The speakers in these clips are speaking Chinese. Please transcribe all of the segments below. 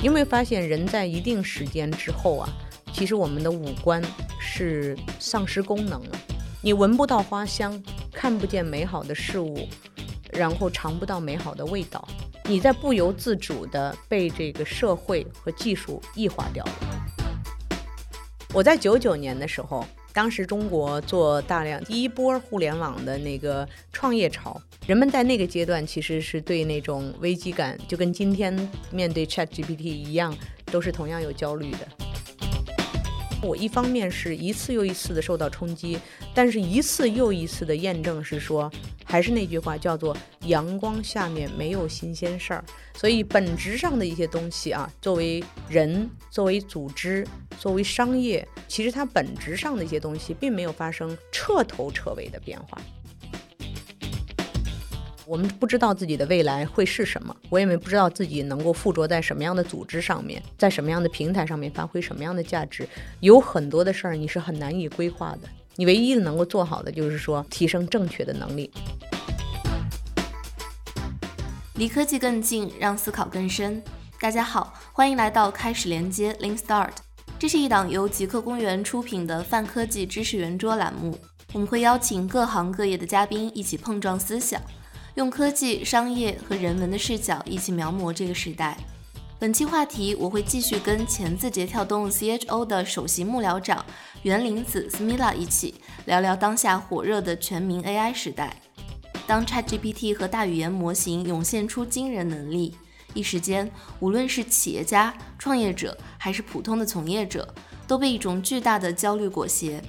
你有没有发现，人在一定时间之后啊，其实我们的五官是丧失功能了。你闻不到花香，看不见美好的事物，然后尝不到美好的味道，你在不由自主的被这个社会和技术异化掉了。我在九九年的时候。当时中国做大量第一波互联网的那个创业潮，人们在那个阶段其实是对那种危机感，就跟今天面对 Chat GPT 一样，都是同样有焦虑的。我一方面是一次又一次的受到冲击，但是一次又一次的验证是说，还是那句话叫做阳光下面没有新鲜事儿。所以本质上的一些东西啊，作为人、作为组织、作为商业，其实它本质上的一些东西并没有发生彻头彻尾的变化。我们不知道自己的未来会是什么，我也没不知道自己能够附着在什么样的组织上面，在什么样的平台上面发挥什么样的价值。有很多的事儿你是很难以规划的，你唯一能够做好的就是说提升正确的能力。离科技更近，让思考更深。大家好，欢迎来到开始连接 Link Start。这是一档由极客公园出品的泛科技知识圆桌栏目。我们会邀请各行各业的嘉宾一起碰撞思想，用科技、商业和人文的视角一起描摹这个时代。本期话题，我会继续跟前字节跳动 CHO 的首席幕僚长袁林子 Smila 一起聊聊当下火热的全民 AI 时代。当 ChatGPT 和大语言模型涌现出惊人能力，一时间，无论是企业家、创业者，还是普通的从业者，都被一种巨大的焦虑裹挟。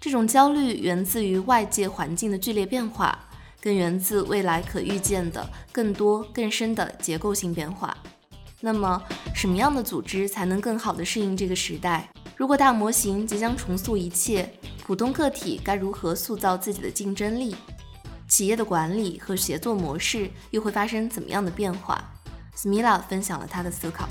这种焦虑源自于外界环境的剧烈变化，更源自未来可预见的更多、更深的结构性变化。那么，什么样的组织才能更好地适应这个时代？如果大模型即将重塑一切，普通个体该如何塑造自己的竞争力？企业的管理和协作模式又会发生怎么样的变化？Smila 分享了他的思考。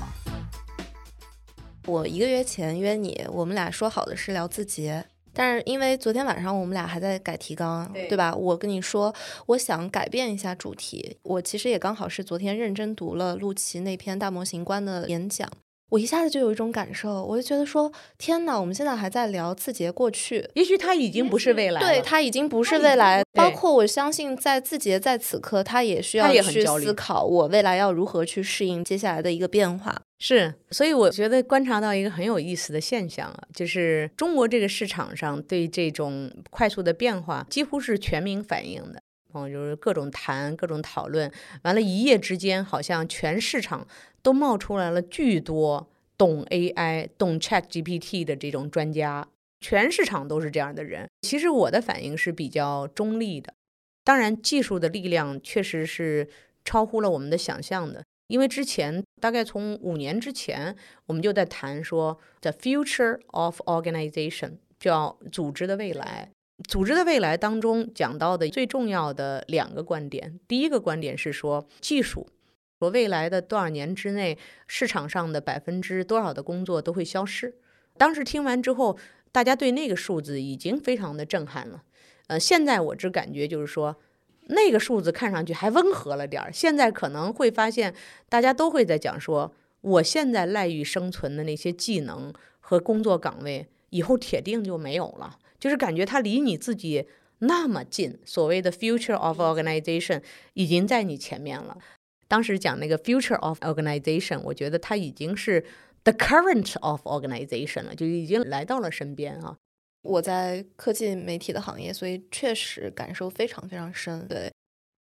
我一个月前约你，我们俩说好的是聊字节，但是因为昨天晚上我们俩还在改提纲，对吧？我跟你说，我想改变一下主题。我其实也刚好是昨天认真读了陆琪那篇大模型观的演讲。我一下子就有一种感受，我就觉得说，天哪，我们现在还在聊字节过去，也许它已经不是未来，对，它已经不是未来。包括我相信，在字节在此刻，它也需要去思考，我未来要如何去适应接下来的一个变化。是，所以我觉得观察到一个很有意思的现象啊，就是中国这个市场上对这种快速的变化几乎是全民反应的。嗯，就是各种谈，各种讨论，完了，一夜之间，好像全市场都冒出来了巨多懂 AI、懂 Chat GPT 的这种专家，全市场都是这样的人。其实我的反应是比较中立的，当然，技术的力量确实是超乎了我们的想象的，因为之前大概从五年之前，我们就在谈说 The future of organization，叫组织的未来。组织的未来当中讲到的最重要的两个观点，第一个观点是说技术，说未来的多少年之内，市场上的百分之多少的工作都会消失。当时听完之后，大家对那个数字已经非常的震撼了。呃，现在我只感觉就是说，那个数字看上去还温和了点儿。现在可能会发现，大家都会在讲说，我现在赖以生存的那些技能和工作岗位，以后铁定就没有了。就是感觉它离你自己那么近，所谓的 future of organization 已经在你前面了。当时讲那个 future of organization，我觉得它已经是 the current of organization 了，就已经来到了身边啊。我在科技媒体的行业，所以确实感受非常非常深。对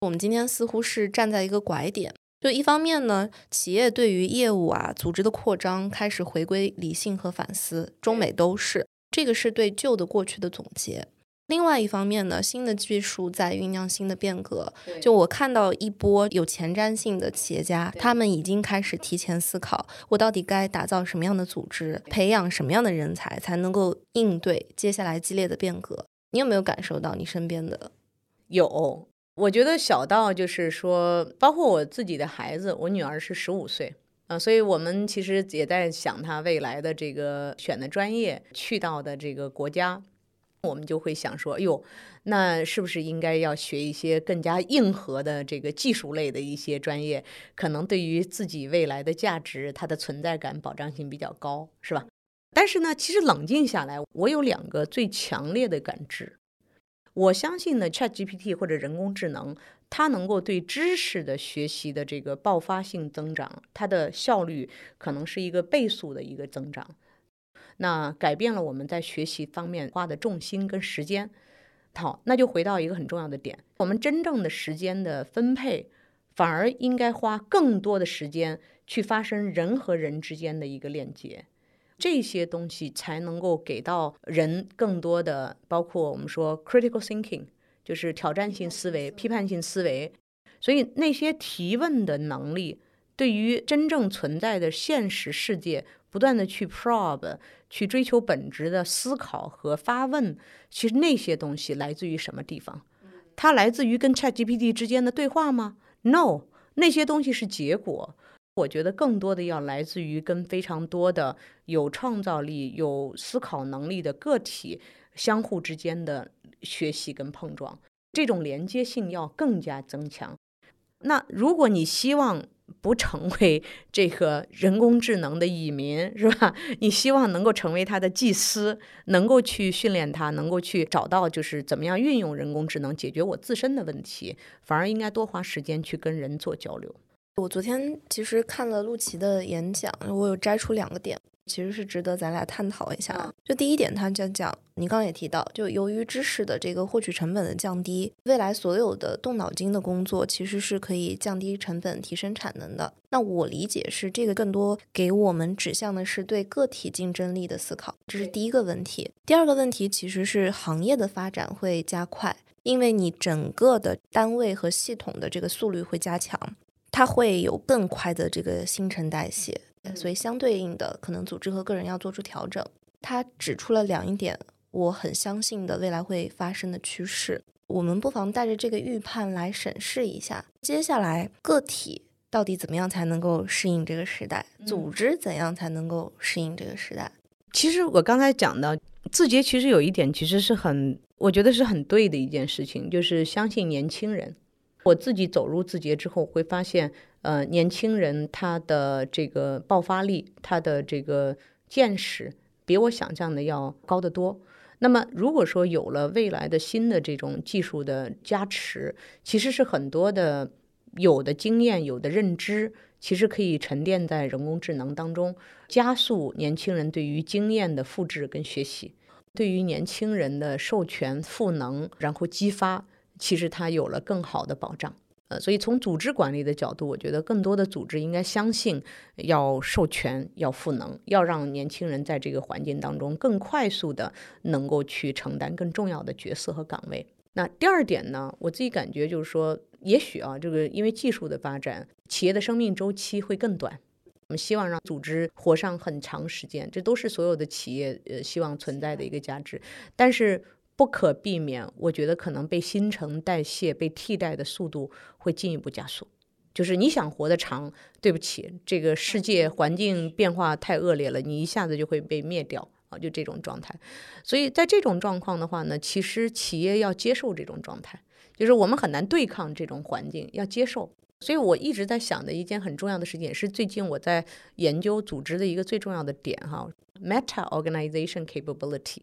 我们今天似乎是站在一个拐点，就一方面呢，企业对于业务啊、组织的扩张开始回归理性和反思，中美都是。这个是对旧的过去的总结。另外一方面呢，新的技术在酝酿新的变革。就我看到一波有前瞻性的企业家，他们已经开始提前思考，我到底该打造什么样的组织，培养什么样的人才，才能够应对接下来激烈的变革。你有没有感受到你身边的？有，我觉得小到就是说，包括我自己的孩子，我女儿是十五岁。啊，所以我们其实也在想他未来的这个选的专业，去到的这个国家。我们就会想说，哟，那是不是应该要学一些更加硬核的这个技术类的一些专业？可能对于自己未来的价值、它的存在感保障性比较高，是吧？但是呢，其实冷静下来，我有两个最强烈的感知。我相信呢，ChatGPT 或者人工智能，它能够对知识的学习的这个爆发性增长，它的效率可能是一个倍速的一个增长。那改变了我们在学习方面花的重心跟时间。好，那就回到一个很重要的点，我们真正的时间的分配，反而应该花更多的时间去发生人和人之间的一个链接。这些东西才能够给到人更多的，包括我们说 critical thinking，就是挑战性思维、批判性思维。所以那些提问的能力，对于真正存在的现实世界，不断的去 probe、去追求本质的思考和发问，其实那些东西来自于什么地方？它来自于跟 ChatGPT 之间的对话吗？No，那些东西是结果。我觉得更多的要来自于跟非常多的有创造力、有思考能力的个体相互之间的学习跟碰撞，这种连接性要更加增强。那如果你希望不成为这个人工智能的蚁民，是吧？你希望能够成为他的祭司，能够去训练他，能够去找到就是怎么样运用人工智能解决我自身的问题，反而应该多花时间去跟人做交流。我昨天其实看了陆琪的演讲，我有摘出两个点，其实是值得咱俩探讨一下。就第一点，他就讲，你刚刚也提到，就由于知识的这个获取成本的降低，未来所有的动脑筋的工作其实是可以降低成本、提升产能的。那我理解是这个更多给我们指向的是对个体竞争力的思考，这是第一个问题。第二个问题其实是行业的发展会加快，因为你整个的单位和系统的这个速率会加强。它会有更快的这个新陈代谢，所以相对应的，可能组织和个人要做出调整。他指出了两一点，我很相信的未来会发生的趋势。我们不妨带着这个预判来审视一下，接下来个体到底怎么样才能够适应这个时代，组织怎样才能够适应这个时代。其实我刚才讲到字节，其实有一点其实是很，我觉得是很对的一件事情，就是相信年轻人。我自己走入字节之后，会发现，呃，年轻人他的这个爆发力，他的这个见识，比我想象的要高得多。那么，如果说有了未来的新的这种技术的加持，其实是很多的有的经验、有的认知，其实可以沉淀在人工智能当中，加速年轻人对于经验的复制跟学习，对于年轻人的授权赋能，然后激发。其实它有了更好的保障，呃，所以从组织管理的角度，我觉得更多的组织应该相信要授权、要赋能，要让年轻人在这个环境当中更快速的能够去承担更重要的角色和岗位。那第二点呢，我自己感觉就是说，也许啊，这个因为技术的发展，企业的生命周期会更短，我们希望让组织活上很长时间，这都是所有的企业呃希望存在的一个价值，但是。不可避免，我觉得可能被新陈代谢、被替代的速度会进一步加速。就是你想活得长，对不起，这个世界环境变化太恶劣了，你一下子就会被灭掉啊！就这种状态。所以在这种状况的话呢，其实企业要接受这种状态，就是我们很难对抗这种环境，要接受。所以我一直在想的一件很重要的事情，也是最近我在研究组织的一个最重要的点哈，meta organization capability。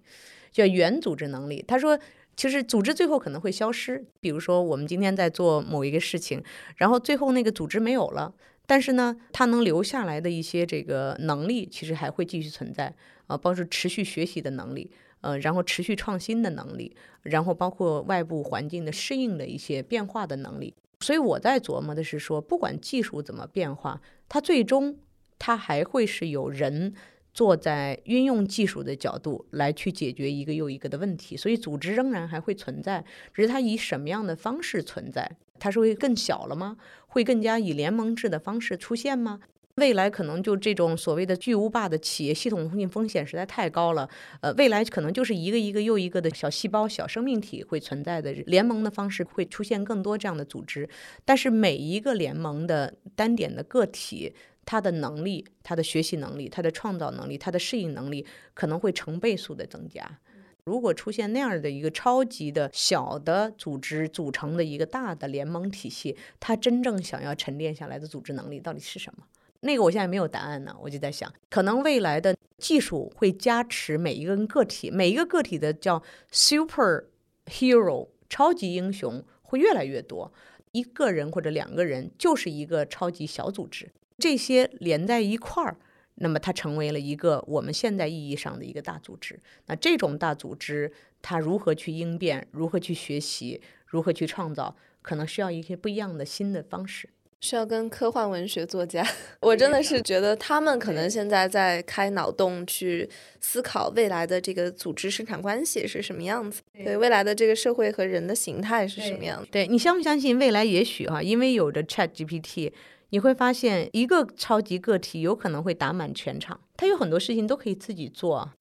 叫原组织能力。他说，其实组织最后可能会消失。比如说，我们今天在做某一个事情，然后最后那个组织没有了，但是呢，它能留下来的一些这个能力，其实还会继续存在啊，包括持续学习的能力，呃，然后持续创新的能力，然后包括外部环境的适应的一些变化的能力。所以我在琢磨的是说，不管技术怎么变化，它最终它还会是有人。坐在运用技术的角度来去解决一个又一个的问题，所以组织仍然还会存在，只是它以什么样的方式存在？它是会更小了吗？会更加以联盟制的方式出现吗？未来可能就这种所谓的巨无霸的企业系统性风险实在太高了，呃，未来可能就是一个一个又一个的小细胞、小生命体会存在的联盟的方式会出现更多这样的组织，但是每一个联盟的单点的个体。他的能力、他的学习能力、他的创造能力、他的适应能力可能会成倍数的增加。如果出现那样的一个超级的小的组织组成的一个大的联盟体系，它真正想要沉淀下来的组织能力到底是什么？那个我现在没有答案呢，我就在想，可能未来的技术会加持每一个人个体，每一个个体的叫 super hero 超级英雄会越来越多，一个人或者两个人就是一个超级小组织，这些连在一块儿，那么它成为了一个我们现在意义上的一个大组织。那这种大组织它如何去应变，如何去学习，如何去创造，可能需要一些不一样的新的方式。需要跟科幻文学作家，我真的是觉得他们可能现在在开脑洞去思考未来的这个组织生产关系是什么样子，对未来的这个社会和人的形态是什么样子。对你相不相信未来也许哈，因为有着 Chat GPT，你会发现一个超级个体有可能会打满全场，他有很多事情都可以自己做。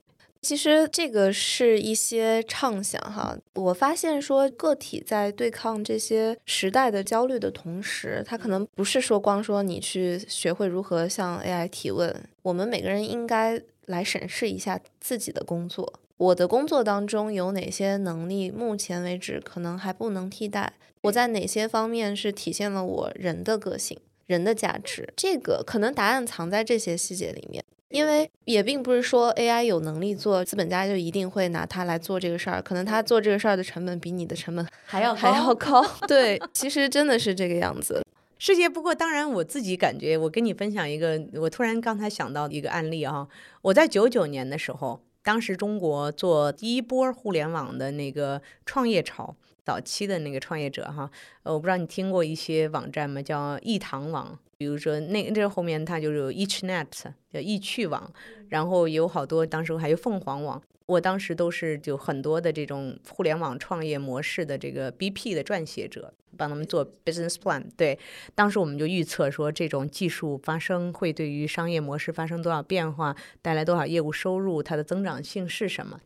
其实这个是一些畅想哈，我发现说个体在对抗这些时代的焦虑的同时，他可能不是说光说你去学会如何向 AI 提问，我们每个人应该来审视一下自己的工作，我的工作当中有哪些能力，目前为止可能还不能替代，我在哪些方面是体现了我人的个性、人的价值，这个可能答案藏在这些细节里面。因为也并不是说 AI 有能力做，资本家就一定会拿它来做这个事儿。可能他做这个事儿的成本比你的成本 还要还要高。对，其实真的是这个样子。世界不过，当然我自己感觉，我跟你分享一个，我突然刚才想到一个案例啊。我在九九年的时候，当时中国做第一波互联网的那个创业潮，早期的那个创业者哈，呃，我不知道你听过一些网站吗？叫易堂网。比如说，那这后面它就是有 EachNet 叫易趣网，然后有好多，当时还有凤凰网。我当时都是就很多的这种互联网创业模式的这个 BP 的撰写者，帮他们做 business plan。对，当时我们就预测说，这种技术发生会对于商业模式发生多少变化，带来多少业务收入，它的增长性是什么。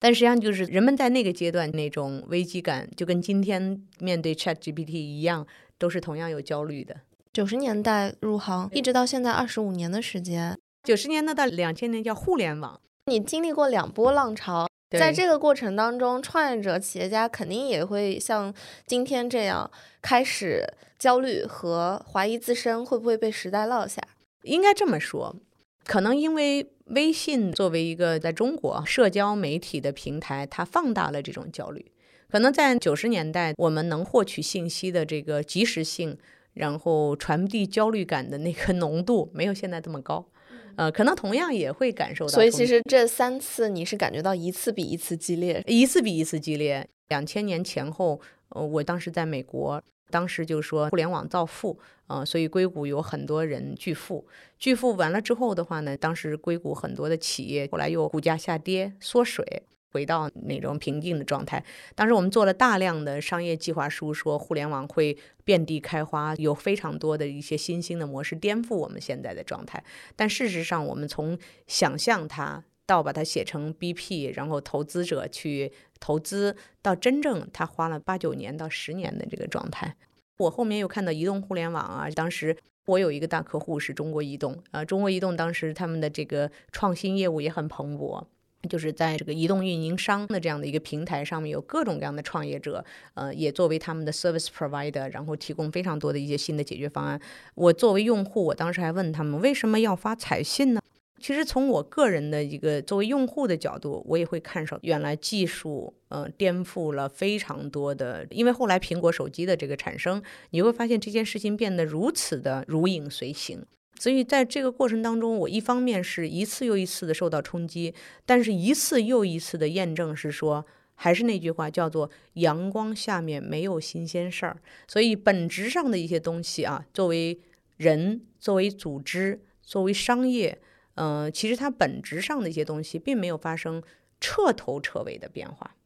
但实际上，就是人们在那个阶段那种危机感，就跟今天面对 ChatGPT 一样，都是同样有焦虑的。九十年代入行，一直到现在二十五年的时间。九十年代到两千年叫互联网，你经历过两波浪潮，在这个过程当中，创业者、企业家肯定也会像今天这样开始焦虑和怀疑自身会不会被时代落下。应该这么说，可能因为微信作为一个在中国社交媒体的平台，它放大了这种焦虑。可能在九十年代，我们能获取信息的这个及时性。然后传递焦虑感的那个浓度没有现在这么高，呃，可能同样也会感受到。所以其实这三次你是感觉到一次比一次激烈，一次比一次激烈。两千年前后，呃，我当时在美国，当时就说互联网造富，呃，所以硅谷有很多人巨富，巨富完了之后的话呢，当时硅谷很多的企业后来又股价下跌缩水。回到那种平静的状态。当时我们做了大量的商业计划书，说互联网会遍地开花，有非常多的一些新兴的模式颠覆我们现在的状态。但事实上，我们从想象它到把它写成 BP，然后投资者去投资，到真正它花了八九年到十年的这个状态。我后面又看到移动互联网啊，当时我有一个大客户是中国移动啊，中国移动当时他们的这个创新业务也很蓬勃。就是在这个移动运营商的这样的一个平台上面，有各种各样的创业者，呃，也作为他们的 service provider，然后提供非常多的一些新的解决方案。我作为用户，我当时还问他们为什么要发彩信呢？其实从我个人的一个作为用户的角度，我也会看上原来技术，呃，颠覆了非常多的。因为后来苹果手机的这个产生，你会发现这件事情变得如此的如影随形。所以在这个过程当中，我一方面是一次又一次的受到冲击，但是一次又一次的验证是说，还是那句话叫做“阳光下面没有新鲜事儿”。所以本质上的一些东西啊，作为人、作为组织、作为商业，嗯，其实它本质上的一些东西并没有发生彻头彻尾的变化。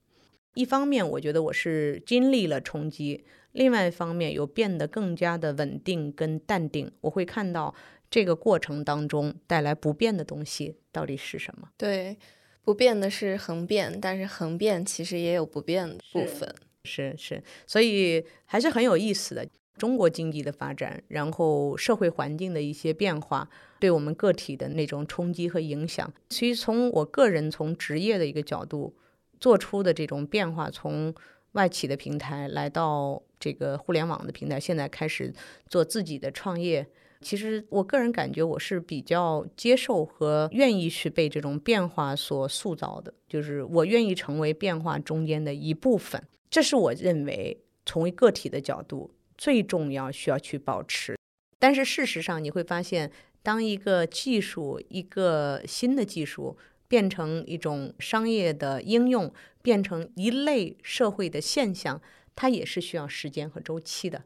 一方面，我觉得我是经历了冲击；另外一方面，有变得更加的稳定跟淡定。我会看到。这个过程当中带来不变的东西到底是什么？对，不变的是恒变，但是恒变其实也有不变的部分。是是，所以还是很有意思的。中国经济的发展，然后社会环境的一些变化，对我们个体的那种冲击和影响。其实从我个人从职业的一个角度，做出的这种变化，从外企的平台来到这个互联网的平台，现在开始做自己的创业。其实我个人感觉我是比较接受和愿意去被这种变化所塑造的，就是我愿意成为变化中间的一部分。这是我认为从个体的角度最重要需要去保持。但是事实上你会发现，当一个技术、一个新的技术变成一种商业的应用，变成一类社会的现象，它也是需要时间和周期的。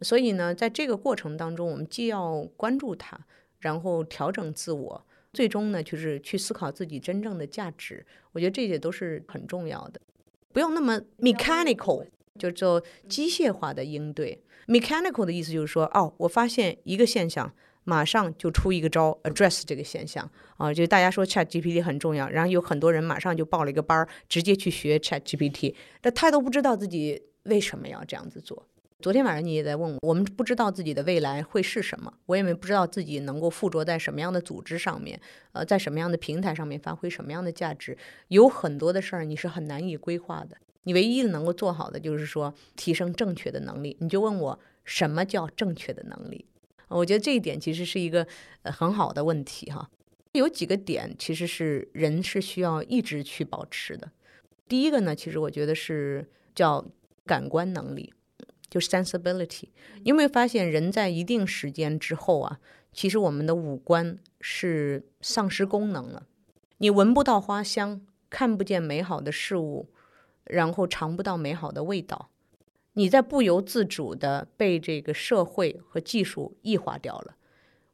所以呢，在这个过程当中，我们既要关注它，然后调整自我，最终呢，就是去思考自己真正的价值。我觉得这些都是很重要的，不用那么 mechanical，就做机械化的应对。mechanical 的意思就是说，哦，我发现一个现象，马上就出一个招 address 这个现象啊，就大家说 Chat GPT 很重要，然后有很多人马上就报了一个班儿，直接去学 Chat GPT，那他都不知道自己为什么要这样子做。昨天晚上你也在问我，我们不知道自己的未来会是什么，我也没不知道自己能够附着在什么样的组织上面，呃，在什么样的平台上面发挥什么样的价值，有很多的事儿你是很难以规划的。你唯一能够做好的就是说提升正确的能力。你就问我什么叫正确的能力？我觉得这一点其实是一个呃很好的问题哈。有几个点其实是人是需要一直去保持的。第一个呢，其实我觉得是叫感官能力。就 sensibility，你有没有发现人在一定时间之后啊，其实我们的五官是丧失功能了。你闻不到花香，看不见美好的事物，然后尝不到美好的味道，你在不由自主的被这个社会和技术异化掉了。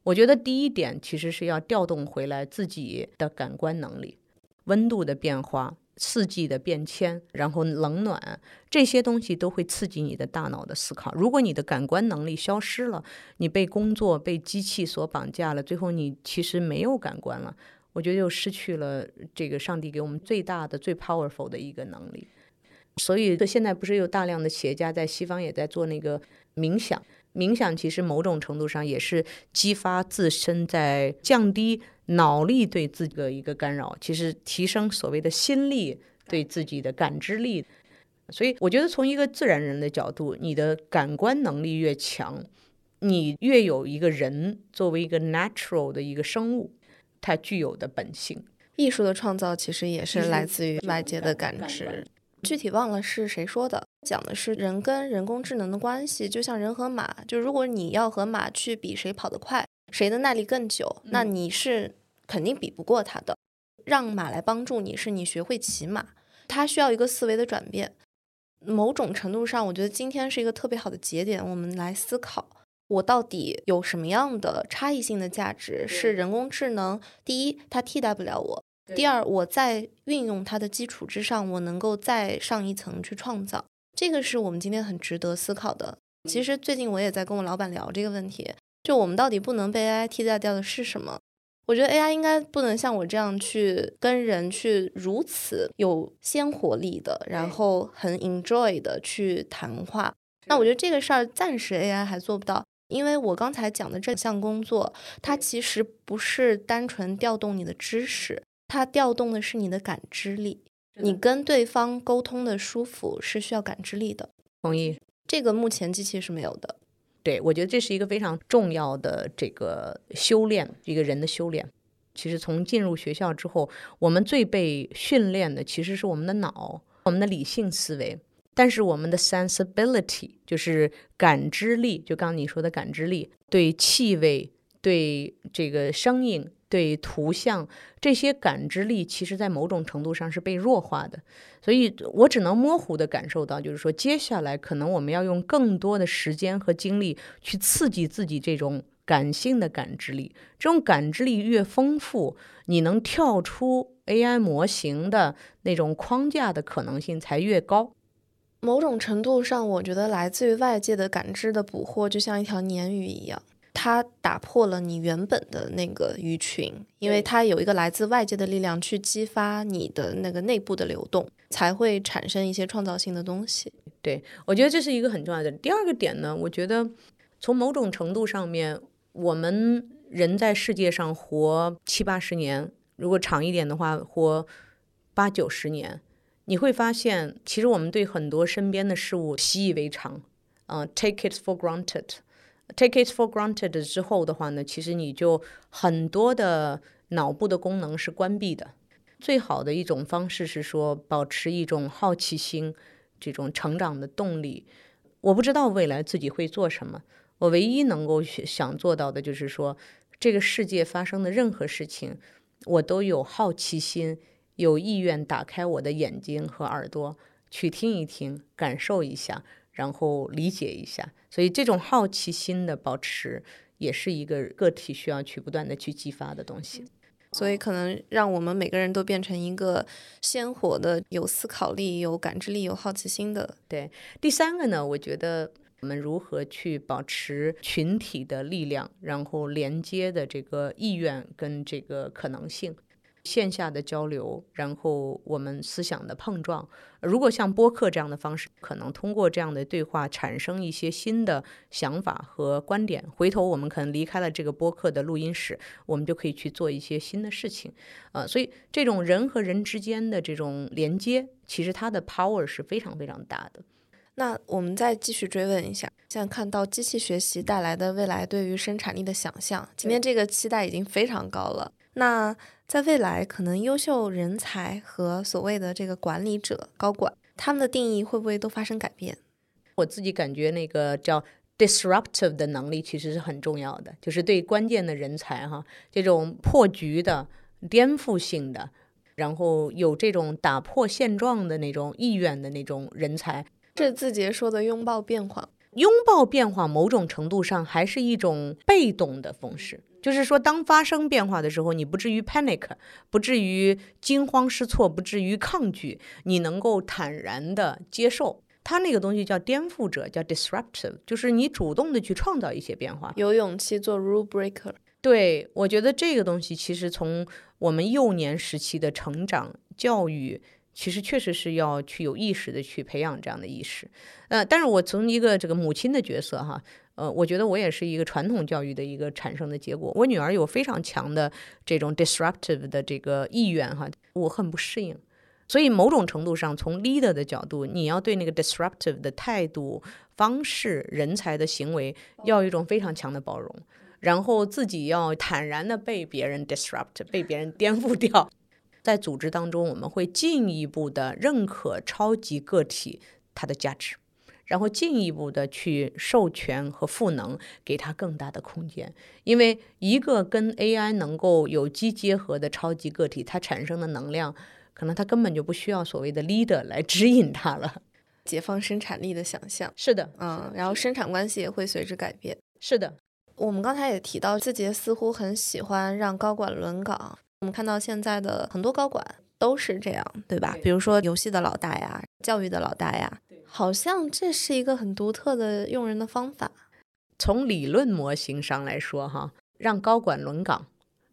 我觉得第一点其实是要调动回来自己的感官能力，温度的变化。四季的变迁，然后冷暖这些东西都会刺激你的大脑的思考。如果你的感官能力消失了，你被工作、被机器所绑架了，最后你其实没有感官了。我觉得又失去了这个上帝给我们最大的、最 powerful 的一个能力。所以现在不是有大量的企业家在西方也在做那个冥想。冥想其实某种程度上也是激发自身在降低。脑力对自己的一个干扰，其实提升所谓的心力对自己的感知力。所以我觉得从一个自然人的角度，你的感官能力越强，你越有一个人作为一个 natural 的一个生物，它具有的本性。艺术的创造其实也是来自于外界的感知。具体忘了是谁说的，讲的是人跟人工智能的关系，就像人和马。就如果你要和马去比谁跑得快，谁的耐力更久，那你是。肯定比不过他的，让马来帮助你是你学会骑马，它需要一个思维的转变。某种程度上，我觉得今天是一个特别好的节点，我们来思考我到底有什么样的差异性的价值是人工智能。第一，它替代不了我；第二，我在运用它的基础之上，我能够再上一层去创造。这个是我们今天很值得思考的。其实最近我也在跟我老板聊这个问题，就我们到底不能被 AI 替代掉的是什么？我觉得 AI 应该不能像我这样去跟人去如此有鲜活力的，然后很 enjoy 的去谈话。那我觉得这个事儿暂时 AI 还做不到，因为我刚才讲的这项工作，它其实不是单纯调动你的知识，它调动的是你的感知力。你跟对方沟通的舒服是需要感知力的。同意。这个目前机器是没有的。对，我觉得这是一个非常重要的这个修炼，一个人的修炼。其实从进入学校之后，我们最被训练的其实是我们的脑，我们的理性思维。但是我们的 sensibility 就是感知力，就刚刚你说的感知力，对气味，对这个声音。对图像这些感知力，其实在某种程度上是被弱化的，所以我只能模糊的感受到，就是说接下来可能我们要用更多的时间和精力去刺激自己这种感性的感知力。这种感知力越丰富，你能跳出 AI 模型的那种框架的可能性才越高。某种程度上，我觉得来自于外界的感知的捕获，就像一条鲶鱼一样。它打破了你原本的那个鱼群，因为它有一个来自外界的力量去激发你的那个内部的流动，才会产生一些创造性的东西。对我觉得这是一个很重要的。第二个点呢，我觉得从某种程度上面，我们人在世界上活七八十年，如果长一点的话，活八九十年。你会发现，其实我们对很多身边的事物习以为常，呃，take it for granted。Take it for granted 之后的话呢，其实你就很多的脑部的功能是关闭的。最好的一种方式是说，保持一种好奇心，这种成长的动力。我不知道未来自己会做什么，我唯一能够想做到的就是说，这个世界发生的任何事情，我都有好奇心，有意愿打开我的眼睛和耳朵去听一听，感受一下，然后理解一下。所以，这种好奇心的保持，也是一个个体需要去不断的去激发的东西。所以，可能让我们每个人都变成一个鲜活的、有思考力、有感知力、有好奇心的。对，第三个呢，我觉得我们如何去保持群体的力量，然后连接的这个意愿跟这个可能性。线下的交流，然后我们思想的碰撞。如果像播客这样的方式，可能通过这样的对话产生一些新的想法和观点。回头我们可能离开了这个播客的录音室，我们就可以去做一些新的事情。呃，所以这种人和人之间的这种连接，其实它的 power 是非常非常大的。那我们再继续追问一下，现在看到机器学习带来的未来对于生产力的想象，今天这个期待已经非常高了。那在未来，可能优秀人才和所谓的这个管理者、高管，他们的定义会不会都发生改变？我自己感觉，那个叫 disruptive 的能力其实是很重要的，就是对关键的人才哈，这种破局的、颠覆性的，然后有这种打破现状的那种意愿的那种人才。这字节说的拥抱变化，拥抱变化，某种程度上还是一种被动的方式。就是说，当发生变化的时候，你不至于 panic，不至于惊慌失措，不至于抗拒，你能够坦然的接受。它那个东西叫颠覆者，叫 disruptive，就是你主动的去创造一些变化，有勇气做 rule breaker。对我觉得这个东西其实从我们幼年时期的成长教育。其实确实是要去有意识的去培养这样的意识，呃，但是我从一个这个母亲的角色哈，呃，我觉得我也是一个传统教育的一个产生的结果。我女儿有非常强的这种 disruptive 的这个意愿哈，我很不适应。所以某种程度上，从 leader 的角度，你要对那个 disruptive 的态度、方式、人才的行为，要有一种非常强的包容，然后自己要坦然的被别人 disrupt，被别人颠覆掉。在组织当中，我们会进一步的认可超级个体它的价值，然后进一步的去授权和赋能，给它更大的空间。因为一个跟 AI 能够有机结合的超级个体，它产生的能量，可能它根本就不需要所谓的 leader 来指引它了。解放生产力的想象，是的，嗯，然后生产关系也会随之改变。是的，我们刚才也提到，字节似乎很喜欢让高管轮岗。我们看到现在的很多高管都是这样，对吧？比如说游戏的老大呀，教育的老大呀，好像这是一个很独特的用人的方法。从理论模型上来说，哈，让高管轮岗，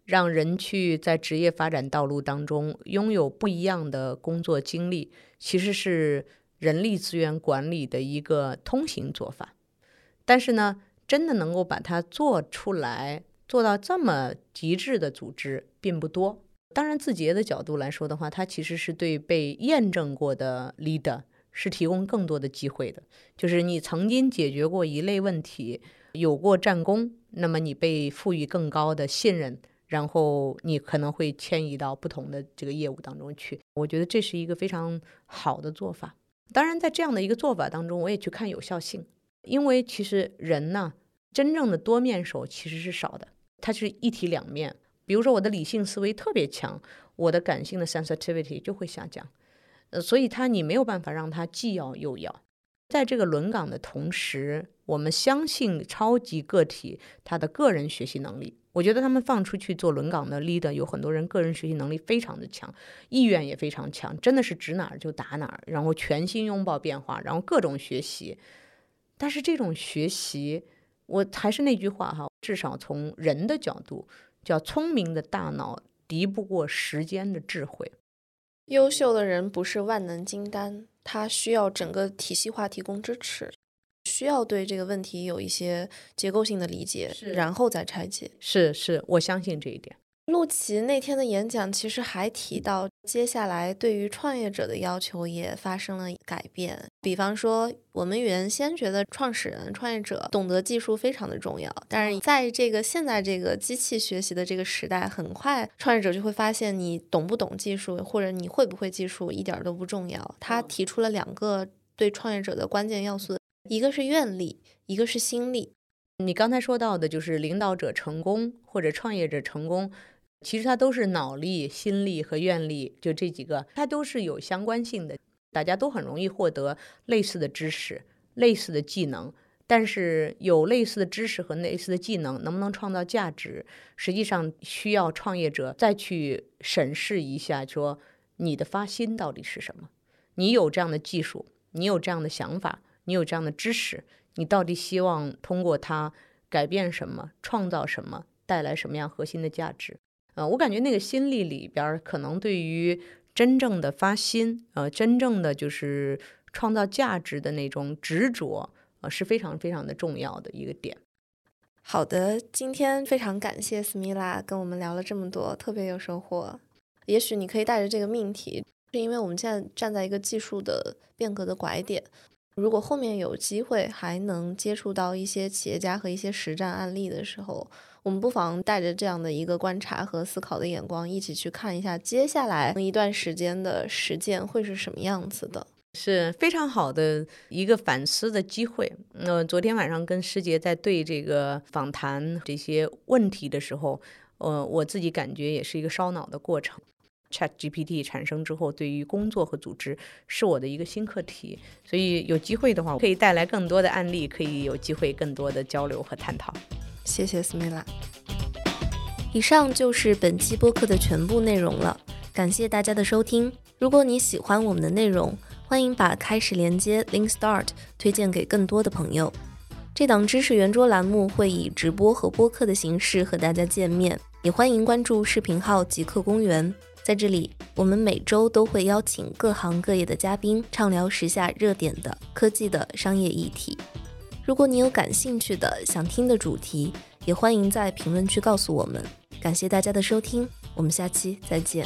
让人去在职业发展道路当中拥有不一样的工作经历，其实是人力资源管理的一个通行做法。但是呢，真的能够把它做出来。做到这么极致的组织并不多。当然，字节的角度来说的话，它其实是对被验证过的 leader 是提供更多的机会的。就是你曾经解决过一类问题，有过战功，那么你被赋予更高的信任，然后你可能会迁移到不同的这个业务当中去。我觉得这是一个非常好的做法。当然，在这样的一个做法当中，我也去看有效性，因为其实人呢，真正的多面手其实是少的。它是一体两面，比如说我的理性思维特别强，我的感性的 sensitivity 就会下降，呃，所以它你没有办法让它既要又要。在这个轮岗的同时，我们相信超级个体他的个人学习能力。我觉得他们放出去做轮岗的 leader，有很多人个人学习能力非常的强，意愿也非常强，真的是指哪儿就打哪儿，然后全心拥抱变化，然后各种学习。但是这种学习。我还是那句话哈，至少从人的角度，叫聪明的大脑敌不过时间的智慧。优秀的人不是万能金丹，他需要整个体系化提供支持，需要对这个问题有一些结构性的理解，然后再拆解。是是，我相信这一点。陆琪那天的演讲其实还提到，接下来对于创业者的要求也发生了改变。比方说，我们原先觉得创始人、创业者懂得技术非常的重要，但是在这个现在这个机器学习的这个时代，很快创业者就会发现，你懂不懂技术或者你会不会技术一点都不重要。他提出了两个对创业者的关键要素，一个是愿力，一个是心力。你刚才说到的就是领导者成功或者创业者成功。其实它都是脑力、心力和愿力，就这几个，它都是有相关性的。大家都很容易获得类似的知识、类似的技能，但是有类似的知识和类似的技能，能不能创造价值，实际上需要创业者再去审视一下，说你的发心到底是什么？你有这样的技术，你有这样的想法，你有这样的知识，你到底希望通过它改变什么、创造什么、带来什么样核心的价值？呃，我感觉那个心力里边，可能对于真正的发心，呃，真正的就是创造价值的那种执着，呃，是非常非常的重要的一个点。好的，今天非常感谢斯密拉跟我们聊了这么多，特别有收获。也许你可以带着这个命题，是因为我们现在站在一个技术的变革的拐点。如果后面有机会还能接触到一些企业家和一些实战案例的时候。我们不妨带着这样的一个观察和思考的眼光，一起去看一下接下来一段时间的实践会是什么样子的，是非常好的一个反思的机会。那昨天晚上跟师姐在对这个访谈这些问题的时候，呃，我自己感觉也是一个烧脑的过程。Chat GPT 产生之后，对于工作和组织是我的一个新课题，所以有机会的话，可以带来更多的案例，可以有机会更多的交流和探讨。谢谢斯梅拉。以上就是本期播客的全部内容了，感谢大家的收听。如果你喜欢我们的内容，欢迎把开始连接 Link Start 推荐给更多的朋友。这档知识圆桌栏目会以直播和播客的形式和大家见面，也欢迎关注视频号极客公园。在这里，我们每周都会邀请各行各业的嘉宾，畅聊时下热点的科技的商业议题。如果你有感兴趣的、想听的主题，也欢迎在评论区告诉我们。感谢大家的收听，我们下期再见。